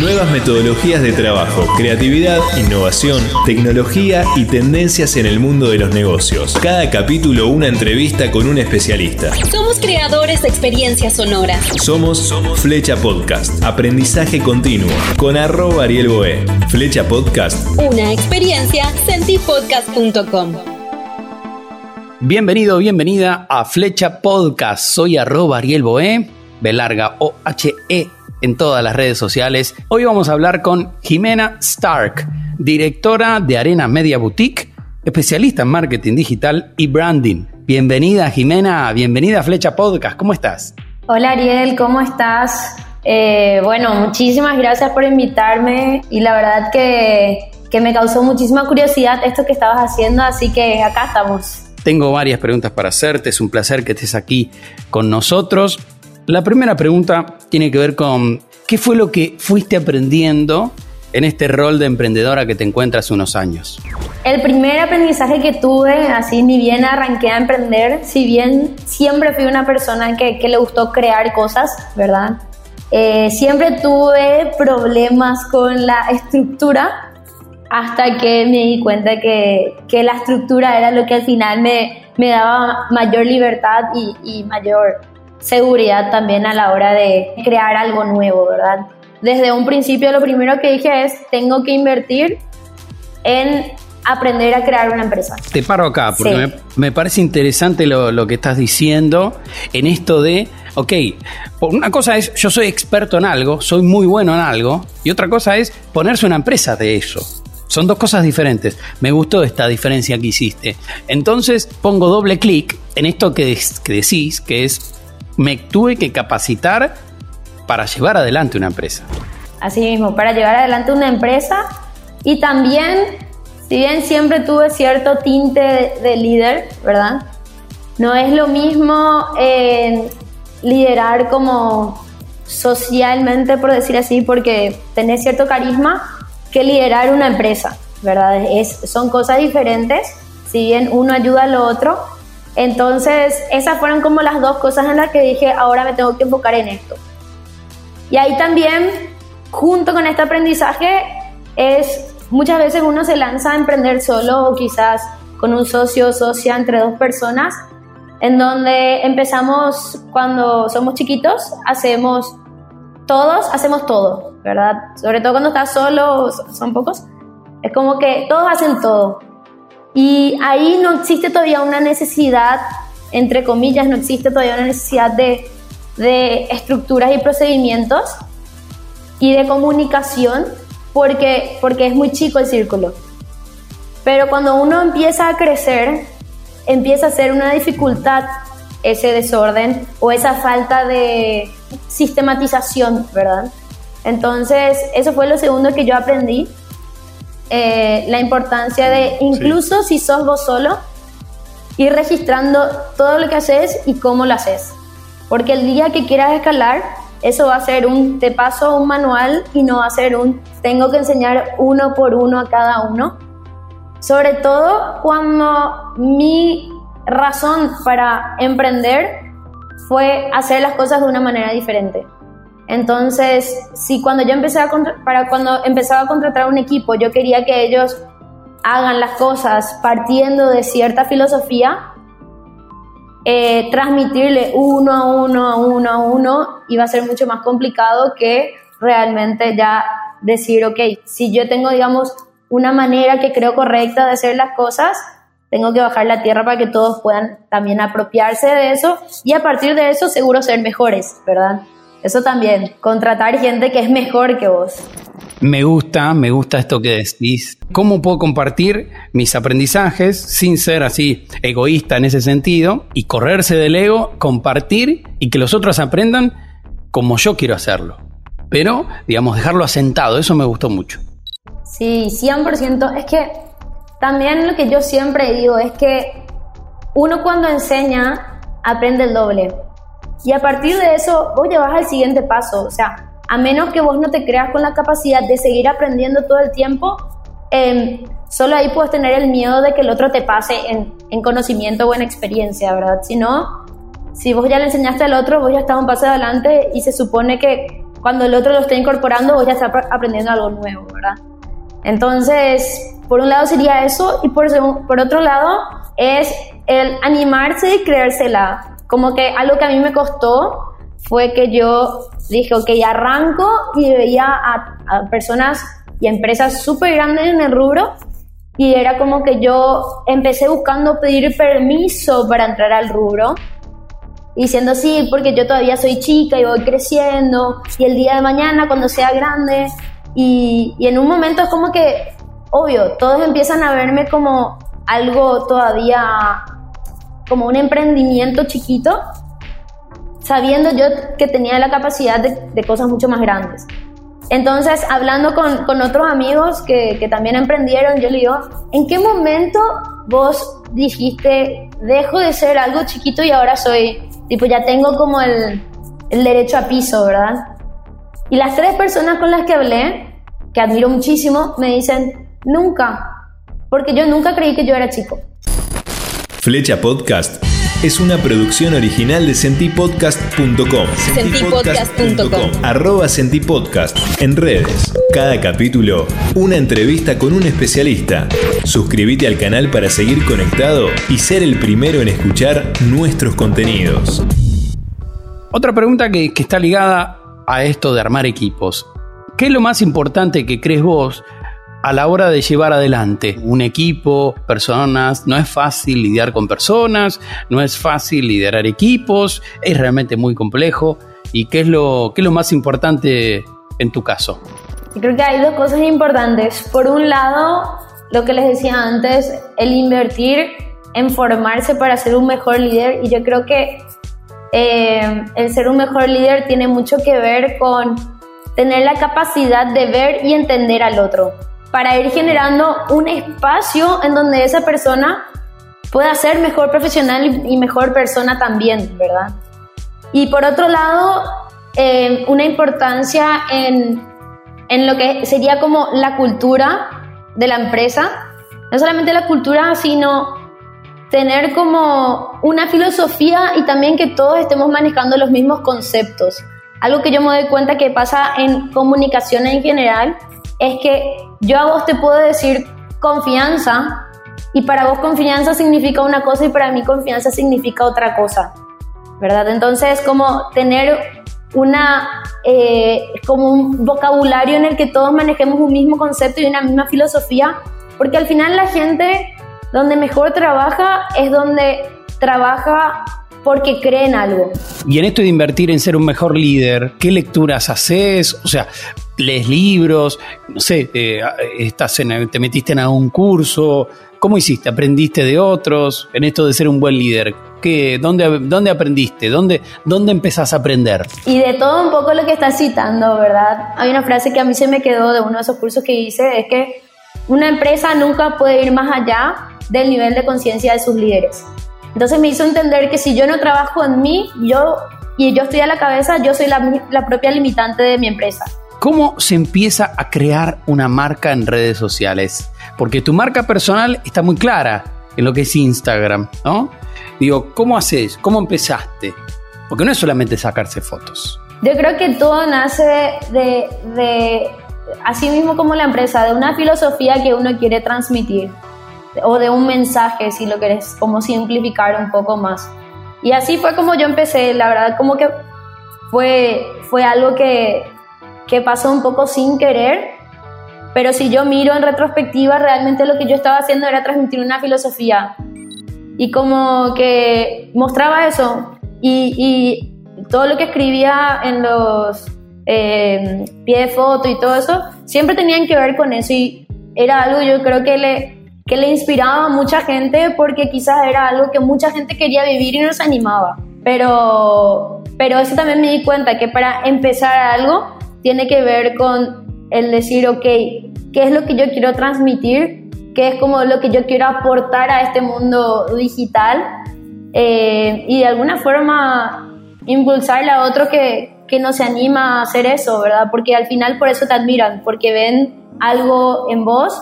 Nuevas metodologías de trabajo, creatividad, innovación, tecnología y tendencias en el mundo de los negocios. Cada capítulo una entrevista con un especialista. Somos creadores de experiencias sonoras. Somos, Flecha Podcast, aprendizaje continuo, con arroba Ariel Boé. Flecha Podcast. Una experiencia, sentipodcast.com. Bienvenido, bienvenida a Flecha Podcast. Soy arroba Ariel Boé, B larga O H E en todas las redes sociales. Hoy vamos a hablar con Jimena Stark, directora de Arena Media Boutique, especialista en marketing digital y branding. Bienvenida Jimena, bienvenida a Flecha Podcast, ¿cómo estás? Hola Ariel, ¿cómo estás? Eh, bueno, muchísimas gracias por invitarme y la verdad que, que me causó muchísima curiosidad esto que estabas haciendo, así que acá estamos. Tengo varias preguntas para hacerte, es un placer que estés aquí con nosotros. La primera pregunta tiene que ver con qué fue lo que fuiste aprendiendo en este rol de emprendedora que te encuentras unos años. El primer aprendizaje que tuve, así ni bien arranqué a emprender, si bien siempre fui una persona que, le gustó crear cosas, ¿verdad? Eh, siempre tuve problemas con la estructura hasta que me di cuenta que, que, la estructura era lo que al final me, me daba mayor libertad y, y mayor seguridad también a la hora de crear algo nuevo, ¿verdad? Desde un principio lo primero que dije es, tengo que invertir en aprender a crear una empresa. Te paro acá, porque me, parece interesante lo, lo, que estás diciendo en esto de, ok, una cosa es, yo soy experto en algo, soy muy bueno en algo, y otra cosa es ponerse una empresa de eso. Son dos cosas diferentes. Me gustó esta diferencia que hiciste. Entonces pongo doble clic en esto que, que decís, que es me tuve que capacitar para llevar adelante una empresa. Así mismo, para llevar adelante una empresa y también, si bien siempre tuve cierto tinte de, líder, ¿verdad? No es lo mismo eh, liderar como socialmente, por decir así, porque tenés cierto carisma, que liderar una empresa, ¿verdad? Es, son cosas diferentes, si bien uno ayuda al otro, entonces, esas fueron como las dos cosas en las que dije, ahora me tengo que enfocar en esto. Y ahí también, junto con este aprendizaje, es muchas veces uno se lanza a emprender solo o quizás con un socio o socia entre dos personas, en donde empezamos cuando somos chiquitos, hacemos todos, hacemos todo, ¿verdad? Sobre todo cuando estás solo, son pocos, es como que todos hacen todo. Y ahí no existe todavía una necesidad, entre comillas, no existe todavía una necesidad de, estructuras y procedimientos y de comunicación porque, porque es muy chico el círculo. Pero cuando uno empieza a crecer, empieza a ser una dificultad ese desorden o esa falta de sistematización, ¿verdad? Entonces, eso fue lo segundo que yo aprendí eh, la importancia de, incluso si sos vos solo, ir registrando todo lo que haces y cómo lo haces. Porque el día que quieras escalar, eso va a ser un te paso un manual y no va a ser un tengo que enseñar uno por uno a cada uno. Sobre todo cuando mi razón para emprender fue hacer las cosas de una manera diferente. Entonces, si cuando yo empecé a para cuando empezaba a contratar un equipo, yo quería que ellos hagan las cosas partiendo de cierta filosofía, eh, transmitirle uno a uno a uno a uno iba a ser mucho más complicado que realmente ya decir, ok, si yo tengo, digamos, una manera que creo correcta de hacer las cosas, tengo que bajar la tierra para que todos puedan también apropiarse de eso y a partir de eso seguro ser mejores, ¿verdad? Eso también, contratar gente que es mejor que vos. Me gusta, me gusta esto que decís. ¿Cómo puedo compartir mis aprendizajes sin ser así egoísta en ese sentido y correrse del ego, compartir y que los otros aprendan como yo quiero hacerlo? Pero, digamos, dejarlo asentado, eso me gustó mucho. Sí, 100%. Es que también lo que yo siempre digo es que uno cuando enseña aprende el doble. Y a partir de eso, vos llevas al siguiente paso. O sea, a menos que vos no te creas con la capacidad de seguir aprendiendo todo el tiempo, em, solo ahí puedes tener el miedo de que el otro te pase en, en, conocimiento o en experiencia, ¿verdad? Si no, si vos ya le enseñaste al otro, vos ya estás un paso adelante y se supone que cuando el otro lo está incorporando, vos ya estás aprendiendo algo nuevo, ¿verdad? Entonces, por un lado sería eso y por, por otro lado es el animarse y creérsela. Como que algo que a mí me costó fue que yo dije, ok, arranco y veía a, personas y empresas súper grandes en el rubro y era como que yo empecé buscando pedir permiso para entrar al rubro diciendo sí, porque yo todavía soy chica y voy creciendo, y el día de mañana cuando sea grande, y, y, en un momento es como que, obvio, todos empiezan a verme como algo todavía, como un emprendimiento chiquito, sabiendo yo que tenía la capacidad de, cosas mucho más grandes. Entonces, hablando con, con otros amigos que, que, también emprendieron, yo le digo, ¿en qué momento vos dijiste, dejo de ser algo chiquito y ahora soy, tipo, ya tengo como el, el derecho a piso, ¿verdad? Y las tres personas con las que hablé, que admiro muchísimo, me dicen, nunca, porque yo nunca creí que yo era chico. Flecha Podcast es una producción original de sentipodcast.com. Sentipodcast.com. Arroba sentipodcast en redes. Cada capítulo, una entrevista con un especialista. Suscríbete al canal para seguir conectado y ser el primero en escuchar nuestros contenidos. Otra pregunta que, que está ligada a esto de armar equipos. ¿Qué es lo más importante que crees vos a la hora de llevar adelante un equipo, personas, no es fácil lidiar con personas, no es fácil liderar equipos, es realmente muy complejo. ¿Y qué es lo, qué es lo más importante en tu caso? Creo que hay dos cosas importantes. Por un lado, lo que les decía antes, el invertir en formarse para ser un mejor líder. Y yo creo que eh, el ser un mejor líder tiene mucho que ver con tener la capacidad de ver y entender al otro para ir generando un espacio en donde esa persona pueda ser mejor profesional y mejor persona también, ¿verdad? Y por otro lado, eh, una importancia en, en lo que sería como la cultura de la empresa, no solamente la cultura, sino tener como una filosofía y también que todos estemos manejando los mismos conceptos. Algo que yo me doy cuenta que pasa en comunicación en general es que yo a vos te puedo decir confianza y para vos confianza significa una cosa y para mí confianza significa otra cosa, ¿verdad? Entonces, como tener una, eh, como un vocabulario en el que todos manejemos un mismo concepto y una misma filosofía, porque al final la gente donde mejor trabaja es donde trabaja porque creen algo. Y en esto de invertir en ser un mejor líder, ¿qué lecturas haces? O sea, lees libros, no sé, eh, estás en, te metiste en algún curso, ¿cómo hiciste? ¿Aprendiste de otros en esto de ser un buen líder? ¿Qué, dónde, ¿Dónde aprendiste? ¿Dónde, ¿Dónde empezás a aprender? Y de todo un poco lo que estás citando, ¿verdad? Hay una frase que a mí se me quedó de uno de esos cursos que hice, es que una empresa nunca puede ir más allá del nivel de conciencia de sus líderes. Entonces me hizo entender que si yo no trabajo en mí, yo y yo estoy a la cabeza, yo soy la, la propia limitante de mi empresa. ¿Cómo se empieza a crear una marca en redes sociales? Porque tu marca personal está muy clara en lo que es Instagram, ¿no? Digo, ¿cómo haces? ¿Cómo empezaste? Porque no es solamente sacarse fotos. Yo creo que todo nace de, de así mismo como la empresa, de una filosofía que uno quiere transmitir o de un mensaje, si lo querés como simplificar un poco más. Y así fue como yo empecé, la verdad como que fue, fue algo que, que pasó un poco sin querer, pero si yo miro en retrospectiva, realmente lo que yo estaba haciendo era transmitir una filosofía y como que mostraba eso y, todo lo que escribía en los eh, pie de foto y todo eso, siempre tenían que ver con eso y era algo yo creo que le, que le inspiraba a mucha gente porque quizás era algo que mucha gente quería vivir y no se animaba. Pero, pero eso también me di cuenta que para empezar algo tiene que ver con el decir, ok, ¿qué es lo que yo quiero transmitir? ¿Qué es como lo que yo quiero aportar a este mundo digital? Eh, y de alguna forma impulsarle a otro que, que no se anima a hacer eso, ¿verdad? Porque al final por eso te admiran, porque ven algo en vos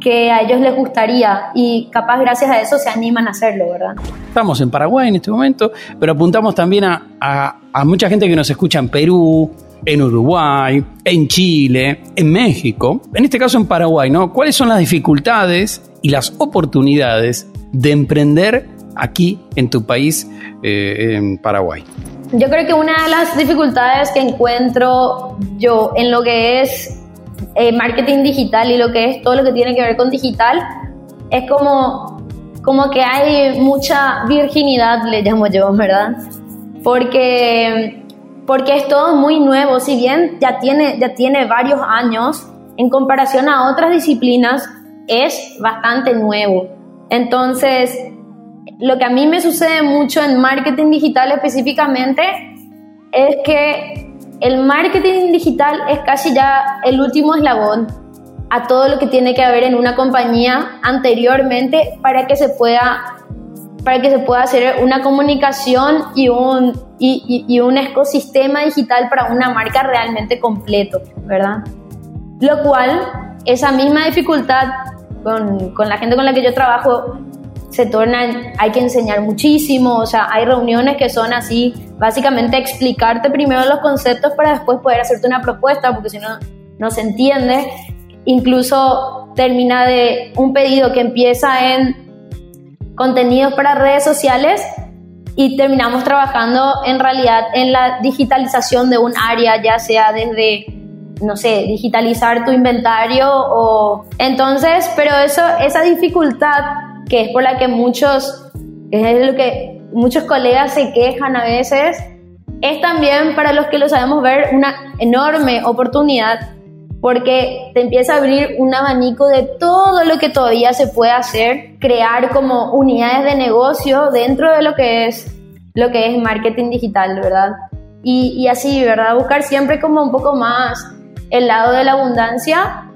que a ellos les gustaría y capaz gracias a eso se animan a hacerlo, ¿verdad? Estamos en Paraguay en este momento, pero apuntamos también a, a, mucha gente que nos escucha en Perú, en Uruguay, en Chile, en México, en este caso en Paraguay, ¿no? ¿Cuáles son las dificultades y las oportunidades de emprender aquí en tu país, eh, en Paraguay? Yo creo que una de las dificultades que encuentro yo en lo que es eh, marketing digital y lo que es todo lo que tiene que ver con digital es como, como que hay mucha virginidad, le llamo yo, ¿verdad? Porque, porque es todo muy nuevo, si bien ya tiene, ya tiene varios años, en comparación a otras disciplinas, es bastante nuevo. Entonces, lo que a mí me sucede mucho en marketing digital específicamente es que el marketing digital es casi ya el último eslabón a todo lo que tiene que haber en una compañía anteriormente para que se pueda para que se pueda hacer una comunicación y un, y, un ecosistema digital para una marca realmente completo, ¿verdad? Lo cual, esa misma dificultad con, con la gente con la que yo trabajo se torna, hay que enseñar muchísimo, o sea, hay reuniones que son así, básicamente explicarte primero los conceptos para después poder hacerte una propuesta, porque si no, no se entiende. Incluso termina de un pedido que empieza en contenidos para redes sociales y terminamos trabajando en realidad en la digitalización de un área, ya sea desde no sé, digitalizar tu inventario o entonces, pero eso esa dificultad que es por la que muchos, es lo que muchos colegas se quejan a veces, es también para los que lo sabemos ver una enorme oportunidad porque te empieza a abrir un abanico de todo lo que todavía se puede hacer, crear como unidades de negocio dentro de lo que es lo que es marketing digital, ¿verdad? Y, y así, ¿verdad? Buscar siempre como un poco más el lado de la abundancia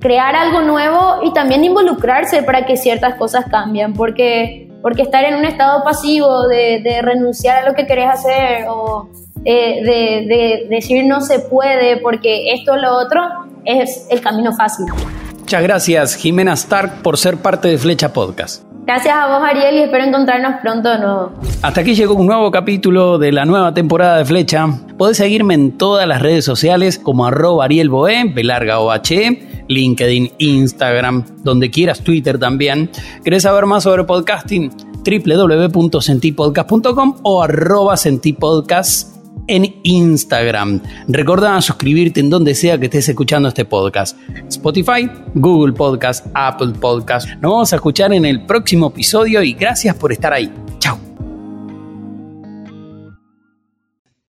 crear algo nuevo y también involucrarse para que ciertas cosas cambien, porque, porque estar en un estado pasivo de, renunciar a lo que querés hacer o de, de, decir no se puede porque esto o lo otro es el camino fácil. Muchas gracias Jimena Stark por ser parte de Flecha Podcast. Gracias a vos, Ariel, y espero encontrarnos pronto de nuevo. Hasta aquí llegó un nuevo capítulo de la nueva temporada de Flecha. Podés seguirme en todas las redes sociales como arroba Ariel Boé, Belarga OHE, LinkedIn, Instagram, donde quieras, Twitter también. ¿Querés saber más sobre podcasting? www.sentipodcast.com o arroba sentipodcast en Instagram. Recordá suscribirte en donde sea que estés escuchando este podcast. Spotify, Google Podcast, Apple Podcast. Nos vamos a escuchar en el próximo episodio y gracias por estar ahí. Chao.